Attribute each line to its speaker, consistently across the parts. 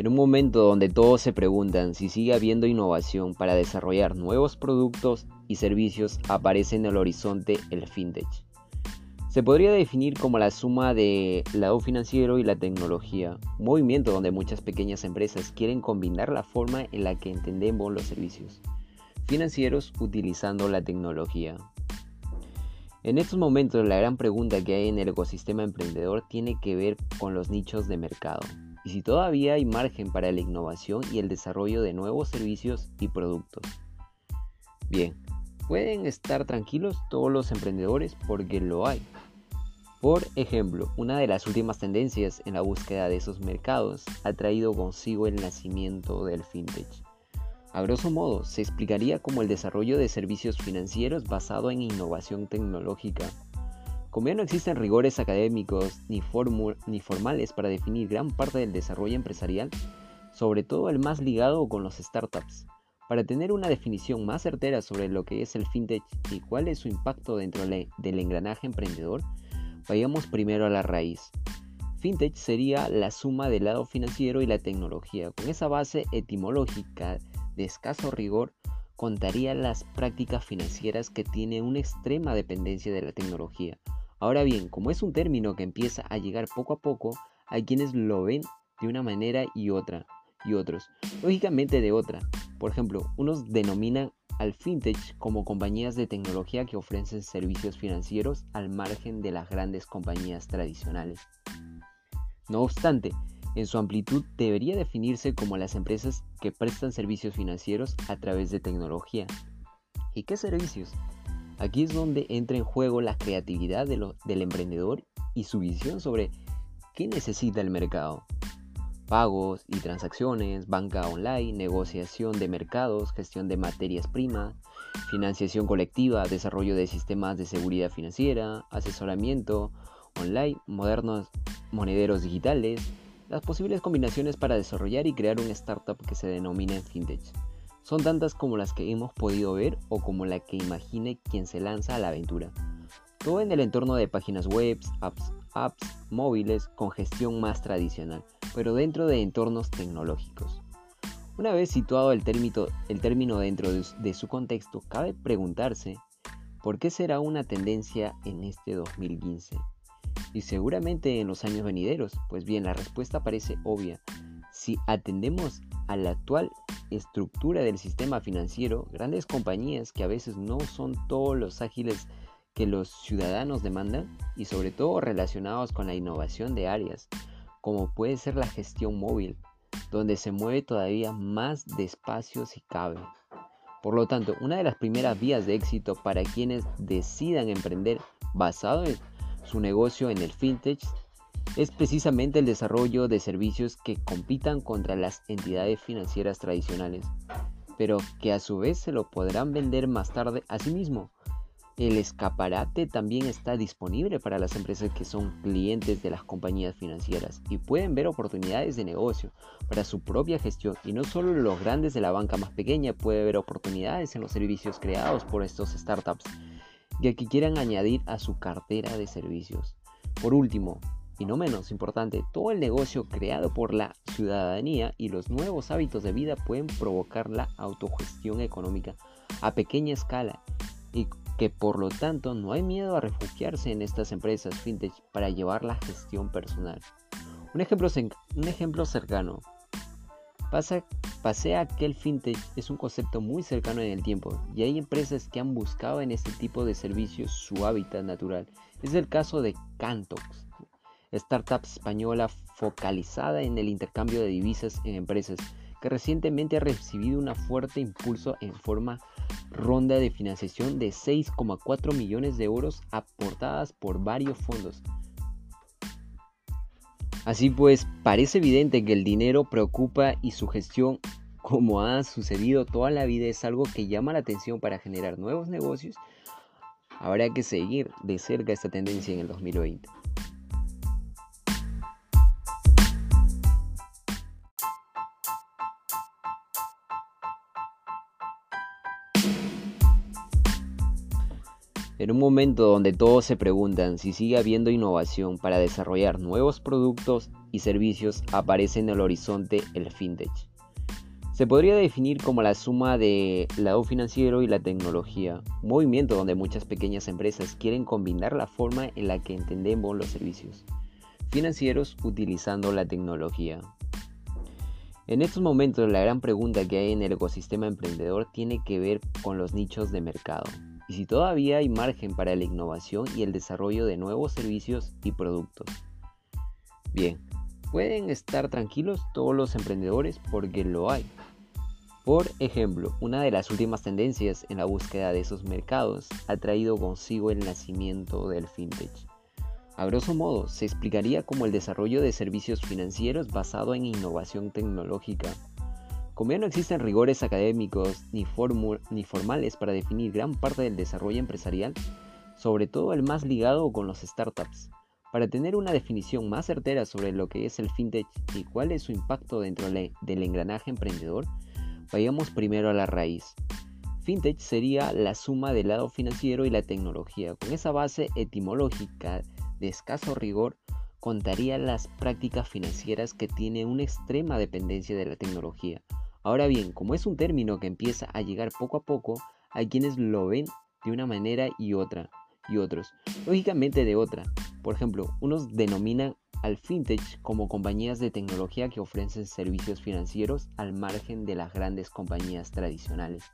Speaker 1: En un momento donde todos se preguntan si sigue habiendo innovación para desarrollar nuevos productos y servicios, aparece en el horizonte el fintech. Se podría definir como la suma del lado financiero y la tecnología, un movimiento donde muchas pequeñas empresas quieren combinar la forma en la que entendemos los servicios financieros utilizando la tecnología. En estos momentos la gran pregunta que hay en el ecosistema emprendedor tiene que ver con los nichos de mercado y si todavía hay margen para la innovación y el desarrollo de nuevos servicios y productos. Bien, pueden estar tranquilos todos los emprendedores porque lo hay. Por ejemplo, una de las últimas tendencias en la búsqueda de esos mercados ha traído consigo el nacimiento del fintech. A grosso modo, se explicaría como el desarrollo de servicios financieros basado en innovación tecnológica. Como ya no existen rigores académicos ni, formales para definir gran parte del desarrollo empresarial, sobre todo el más ligado con los startups, para tener una definición más certera sobre lo que es el fintech y cuál es su impacto dentro del engranaje emprendedor, vayamos primero a la raíz. Fintech sería la suma del lado financiero y la tecnología. Con esa base etimológica de escaso rigor contaría las prácticas financieras que tienen una extrema dependencia de la tecnología. Ahora bien, como es un término que empieza a llegar poco a poco, hay quienes lo ven de una manera y otra, y otros, lógicamente de otra. Por ejemplo, unos denominan al fintech como compañías de tecnología que ofrecen servicios financieros al margen de las grandes compañías tradicionales. No obstante, en su amplitud debería definirse como las empresas que prestan servicios financieros a través de tecnología. ¿Y qué servicios? Aquí es donde entra en juego la creatividad del emprendedor y su visión sobre qué necesita el mercado. Pagos y transacciones, banca online, negociación de mercados, gestión de materias primas, financiación colectiva, desarrollo de sistemas de seguridad financiera, asesoramiento online, modernos monederos digitales, las posibles combinaciones para desarrollar y crear una startup que se denomine fintech. Son tantas como las que hemos podido ver o como la que imagine quien se lanza a la aventura. Todo en el entorno de páginas web, apps, apps móviles con gestión más tradicional, pero dentro de entornos tecnológicos. Una vez situado el término, el término dentro de, de su contexto, cabe preguntarse por qué será una tendencia en este 2015 y seguramente en los años venideros? Pues bien, la respuesta parece obvia. Si atendemos a la actual estructura del sistema financiero, grandes compañías que a veces no son todos los ágiles que los ciudadanos demandan y sobre todo relacionados con la innovación de áreas, como puede ser la gestión móvil, donde se mueve todavía más despacio si cabe. Por lo tanto, una de las primeras vías de éxito para quienes decidan emprender basado en su negocio en el fintech es precisamente el desarrollo de servicios que compitan contra las entidades financieras tradicionales, pero que a su vez se lo podrán vender más tarde a sí mismo. El escaparate también está disponible para las empresas que son clientes de las compañías financieras y pueden ver oportunidades de negocio para su propia gestión y no solo los grandes de la banca más pequeña puede ver oportunidades en los servicios creados por estos startups y que quieran añadir a su cartera de servicios. Por último, y no menos importante, todo el negocio creado por la ciudadanía y los nuevos hábitos de vida pueden provocar la autogestión económica a pequeña escala y que por lo tanto no hay miedo a refugiarse en estas empresas fintech para llevar la gestión personal. Un ejemplo, un ejemplo cercano. Pasa Pasea que el fintech es un concepto muy cercano en el tiempo y hay empresas que han buscado en este tipo de servicios su hábitat natural. Es el caso de Cantox, startup española focalizada en el intercambio de divisas en empresas, que recientemente ha recibido un fuerte impulso en forma ronda de financiación de 6,4 millones de euros aportadas por varios fondos. Así pues, parece evidente que el dinero preocupa y su gestión, como ha sucedido toda la vida, es algo que llama la atención para generar nuevos negocios. Habrá que seguir de cerca esta tendencia en el 2020. En un momento donde todos se preguntan si sigue habiendo innovación para desarrollar nuevos productos y servicios, aparece en el horizonte el fintech. Se podría definir como la suma de lado financiero y la tecnología, un movimiento donde muchas pequeñas empresas quieren combinar la forma en la que entendemos los servicios financieros utilizando la tecnología. En estos momentos la gran pregunta que hay en el ecosistema emprendedor tiene que ver con los nichos de mercado y si todavía hay margen para la innovación y el desarrollo de nuevos servicios y productos. Bien, pueden estar tranquilos todos los emprendedores porque lo hay. Por ejemplo, una de las últimas tendencias en la búsqueda de esos mercados ha traído consigo el nacimiento del fintech. A grosso modo, se explicaría como el desarrollo de servicios financieros basado en innovación tecnológica como ya no existen rigores académicos ni, formales para definir gran parte del desarrollo empresarial, sobre todo el más ligado con los startups, para tener una definición más certera sobre lo que es el fintech y cuál es su impacto dentro del engranaje emprendedor, vayamos primero a la raíz. Fintech sería la suma del lado financiero y la tecnología. Con esa base etimológica de escaso rigor, contaría las prácticas financieras que tienen una extrema dependencia de la tecnología, Ahora bien, como es un término que empieza a llegar poco a poco, hay quienes lo ven de una manera y otra, y otros, lógicamente de otra. Por ejemplo, unos denominan al fintech como compañías de tecnología que ofrecen servicios financieros al margen de las grandes compañías tradicionales.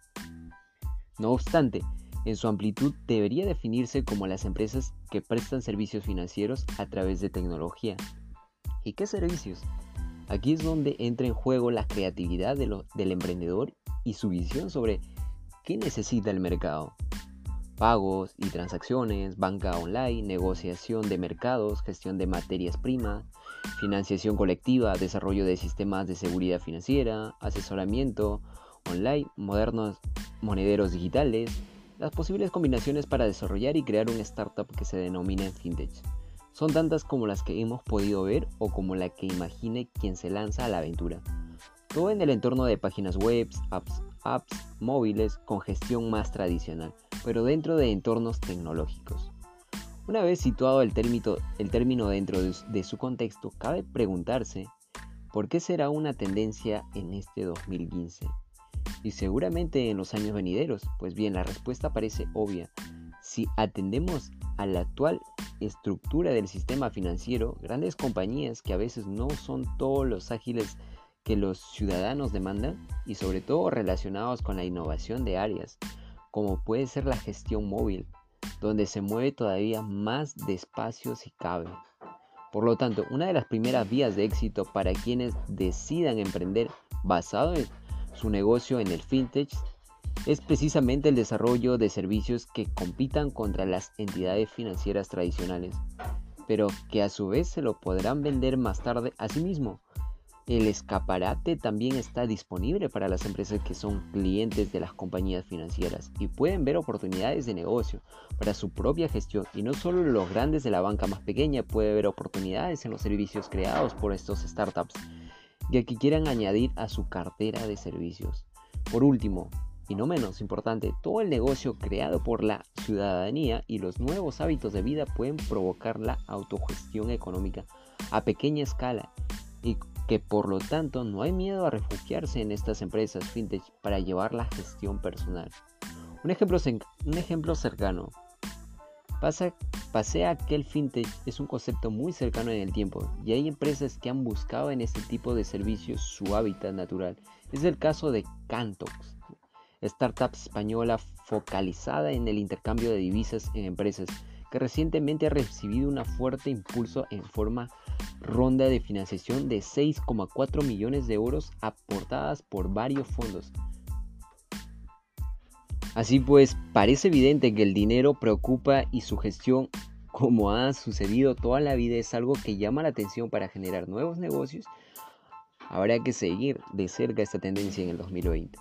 Speaker 1: No obstante, en su amplitud debería definirse como las empresas que prestan servicios financieros a través de tecnología. ¿Y qué servicios? Aquí es donde entra en juego la creatividad del emprendedor y su visión sobre qué necesita el mercado. Pagos y transacciones, banca online, negociación de mercados, gestión de materias primas, financiación colectiva, desarrollo de sistemas de seguridad financiera, asesoramiento online, modernos monederos digitales, las posibles combinaciones para desarrollar y crear una startup que se denomina fintech. Son tantas como las que hemos podido ver o como la que imagine quien se lanza a la aventura. Todo en el entorno de páginas web, apps, apps móviles con gestión más tradicional, pero dentro de entornos tecnológicos. Una vez situado el término, el término dentro de, de su contexto, cabe preguntarse por qué será una tendencia en este 2015 y seguramente en los años venideros. Pues bien, la respuesta parece obvia. Si atendemos a la actual estructura del sistema financiero, grandes compañías que a veces no son todos los ágiles que los ciudadanos demandan y sobre todo relacionados con la innovación de áreas, como puede ser la gestión móvil, donde se mueve todavía más despacio si cabe. Por lo tanto, una de las primeras vías de éxito para quienes decidan emprender basado en su negocio en el fintech es precisamente el desarrollo de servicios que compitan contra las entidades financieras tradicionales, pero que a su vez se lo podrán vender más tarde a sí mismo. El escaparate también está disponible para las empresas que son clientes de las compañías financieras y pueden ver oportunidades de negocio para su propia gestión y no solo los grandes de la banca más pequeña puede ver oportunidades en los servicios creados por estos startups ya que quieran añadir a su cartera de servicios. Por último, y no menos importante, todo el negocio creado por la ciudadanía y los nuevos hábitos de vida pueden provocar la autogestión económica a pequeña escala y que por lo tanto no hay miedo a refugiarse en estas empresas fintech para llevar la gestión personal. Un ejemplo, un ejemplo cercano. Pasa, pasea que el fintech es un concepto muy cercano en el tiempo y hay empresas que han buscado en este tipo de servicios su hábitat natural. Es el caso de Cantox, startup española focalizada en el intercambio de divisas en empresas, que recientemente ha recibido un fuerte impulso en forma ronda de financiación de 6,4 millones de euros aportadas por varios fondos. Así pues, parece evidente que el dinero preocupa y su gestión, como ha sucedido toda la vida, es algo que llama la atención para generar nuevos negocios. Habrá que seguir de cerca esta tendencia en el 2020.